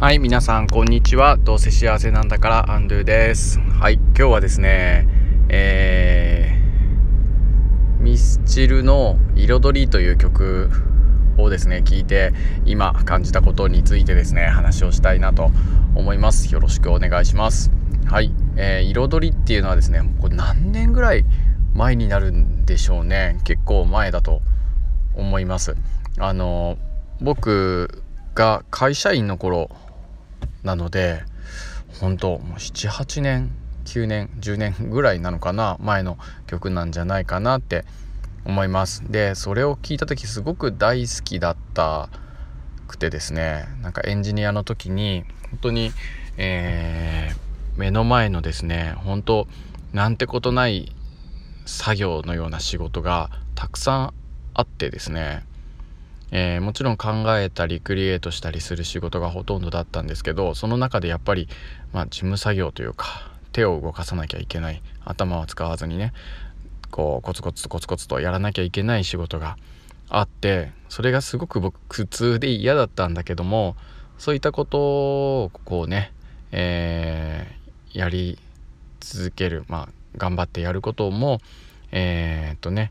はい、皆さん、こんにちは。どうせ幸せなんだから、アンドゥです。はい、今日はですね、えー、ミスチルの彩りという曲をですね、聞いて、今感じたことについてですね、話をしたいなと思います。よろしくお願いします。はい、えー、彩りっていうのはですね、これ何年ぐらい前になるんでしょうね。結構前だと思います。あの、僕が会社員の頃なので本当もう78年9年10年ぐらいなのかな前の曲なんじゃないかなって思います。でそれを聞いた時すごく大好きだったくてですねなんかエンジニアの時に本当に、えー、目の前のですね本当なんてことない作業のような仕事がたくさんあってですねえー、もちろん考えたりクリエイトしたりする仕事がほとんどだったんですけどその中でやっぱり、まあ、事務作業というか手を動かさなきゃいけない頭は使わずにねこうコツコツとコツコツとやらなきゃいけない仕事があってそれがすごく僕苦痛で嫌だったんだけどもそういったことをこうね、えー、やり続けるまあ頑張ってやることもえー、っとね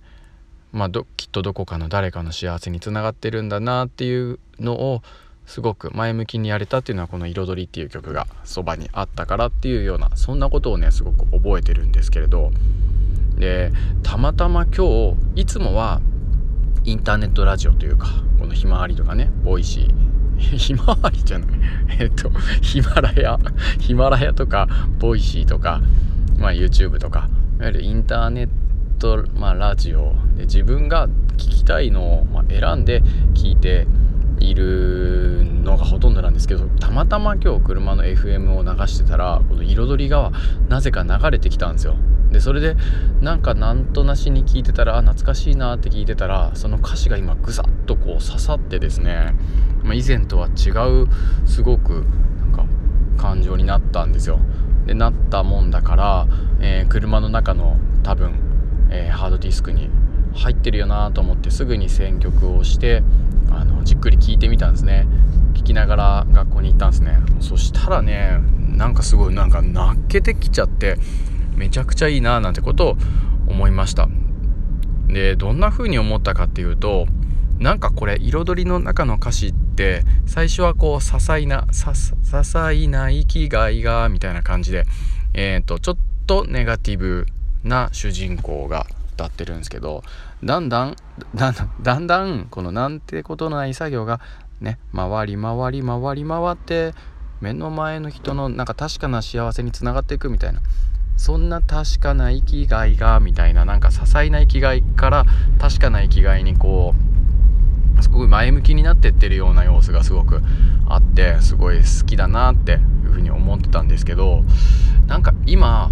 まあ、きっとどこかの誰かの幸せにつながってるんだなっていうのをすごく前向きにやれたっていうのはこの「彩り」っていう曲がそばにあったからっていうようなそんなことをねすごく覚えてるんですけれど。でたまたま今日いつもはインターネットラジオというかこのひまわりとかねボイシー。ひまわりじゃない。えっとヒマラヤ。ヒマラヤとかボイシーとか、まあ、YouTube とかいわゆるインターネットと、まあ、ラジオで自分が聞きたいのを、ま、選んで聞いているのがほとんどなんですけどたまたま今日車の FM を流してたらこの彩りがなぜか流れてきたんですよ。でそれでなんかなんとなしに聞いてたらあ懐かしいなって聞いてたらその歌詞が今ぐさっとこう刺さってですね、まあ、以前とは違うすごくなんか感情になったんですよ。でなったもんだから、えー、車の中の多分えー、ハードディスクに入ってるよなと思ってすぐに選曲をしてあのじっくり聞いてみたんですね。聞きながら学校に行ったんですね。そしたらねなんかすごいなんか泣けてきちゃってめちゃくちゃいいななんてことを思いました。でどんな風に思ったかっていうとなんかこれ彩りの中の歌詞って最初はこう些細なさ些細な生きがいがみたいな感じでえっ、ー、とちょっとネガティブな主人公が歌ってるんですけどだんだんだんだんだんこのなんてことのない作業がね回り回り回り回って目の前の人のなんか確かな幸せにつながっていくみたいなそんな確かな生きがいがみたいななんか些細な生きがいから確かな生きがいにこうすごい前向きになってってるような様子がすごくあってすごい好きだなっていうふうに思ってたんですけどなんか今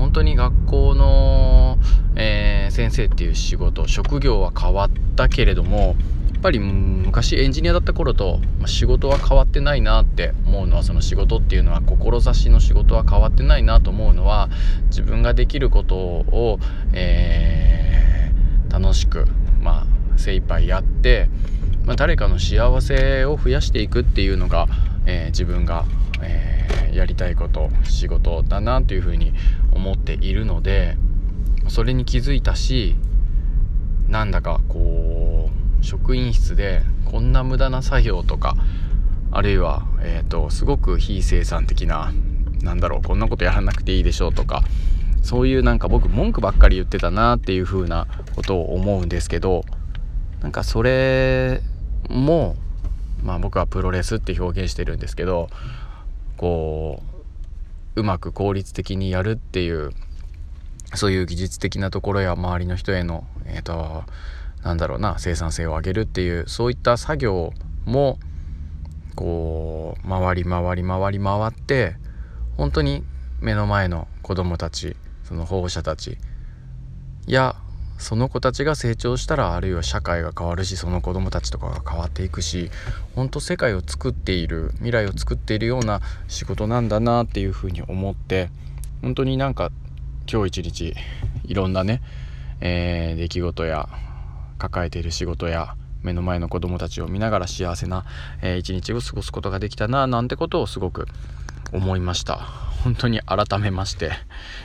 本当に学校の、えー、先生っていう仕事職業は変わったけれどもやっぱり昔エンジニアだった頃と、仕事は変わってないなって思うのはその仕事っていうのは志の仕事は変わってないなと思うのは自分ができることを、えー、楽しく、まあ、精一杯やって、まあ、誰かの幸せを増やしていくっていうのが、えー、自分が、えーやりたいこと仕事だなというふうに思っているのでそれに気づいたしなんだかこう職員室でこんな無駄な作業とかあるいは、えーと、すごく非生産的ななんだろうこんなことやらなくていいでしょうとかそういうなんか僕文句ばっかり言ってたなっていう風なことを思うんですけどなんかそれもまあ僕はプロレスって表現してるんですけどこううまく効率的にやるっていうそういう技術的なところや周りの人へのえっ、ー、となんだろうな生産性を上げるっていうそういった作業もこう回り回り回り回って本当に目の前の子供たちその保護者たちやその子たちが成長したらあるいは社会が変わるしその子供たちとかが変わっていくし本当世界を作っている未来を作っているような仕事なんだなっていうふうに思って本当になんか今日一日いろんなね、えー、出来事や抱えている仕事や目の前の子供たちを見ながら幸せな、えー、一日を過ごすことができたななんてことをすごく思いました。本当に改めまして、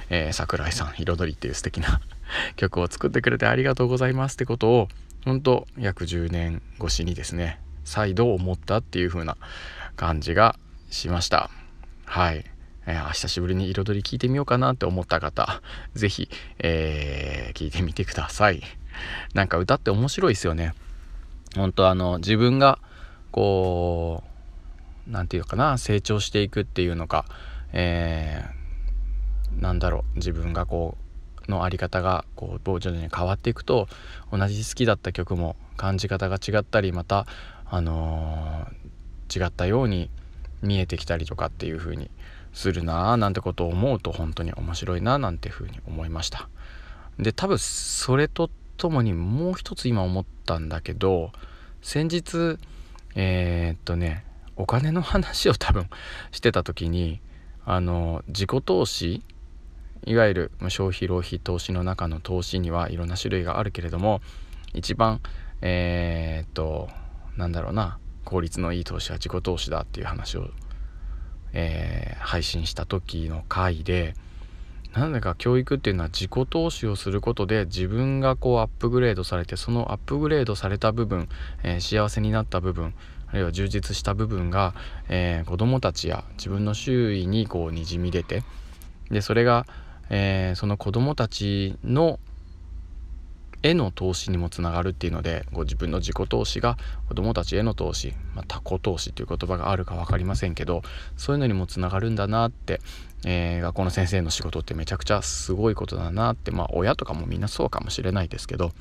えー、桜井さん「彩り」っていう素敵な 曲を作ってくれてありがとうございますってことを本当約10年越しにですね再度思ったっていう風な感じがしました。はい、えー、久しぶりに彩り聞いてみようかなって思った方 是非、えー、聞いてみてください。なんか歌って面白いですよね。本当あの自分がこう何て言うかな成長していくっていうのかえー、なんだろう自分がこうの在り方がこう徐々に変わっていくと同じ好きだった曲も感じ方が違ったりまた、あのー、違ったように見えてきたりとかっていう風にするなあなんてことを思うと本当に面白いななんて風に思いました。で多分それとともにもう一つ今思ったんだけど先日えー、っとねお金の話を多分してた時にあの自己投資いわゆる消費浪費投資の中の投資にはいろんな種類があるけれども一番えー、っとなんだろうな効率のいい投資は自己投資だっていう話を、えー、配信した時の回でなんだか教育っていうのは自己投資をすることで自分がこうアップグレードされてそのアップグレードされた部分、えー、幸せになった部分あるいは充実した部分が、えー、子どもたちや自分の周囲にこうにじみ出てでそれが、えー、その子どもたちのへの投資にもつながるっていうのでご自分の自己投資が子どもたちへの投資、まあ、他己投資という言葉があるか分かりませんけどそういうのにもつながるんだなって、えー、学校の先生の仕事ってめちゃくちゃすごいことだなってまあ親とかもみんなそうかもしれないですけど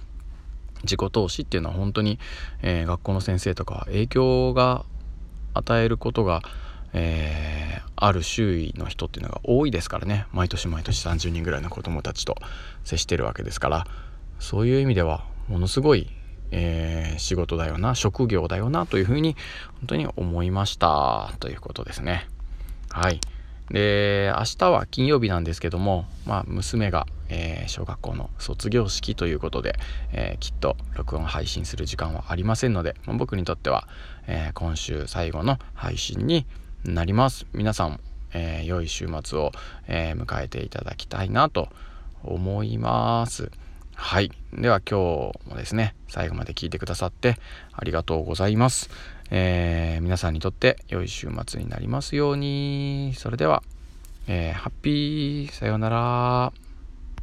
自己投資っていうのは本当に、えー、学校の先生とか影響が与えることが、えー、ある周囲の人っていうのが多いですからね。毎年毎年30人ぐらいの子どもたちと接してるわけですから。そういう意味ではものすごい、えー、仕事だよな職業だよなというふうに本当に思いました。ということですね。はい。で明日は金曜日なんですけども、まあ、娘がえー、小学校の卒業式ということで、えー、きっと録音配信する時間はありませんので、まあ、僕にとっては、えー、今週最後の配信になります。皆さんも、え良い週末を、え迎えていただきたいなと思います。はい。では今日もですね最後まで聞いてくださってありがとうございます、え皆さんにとって良い週末になりますように。それでは、えハッピーさようなら。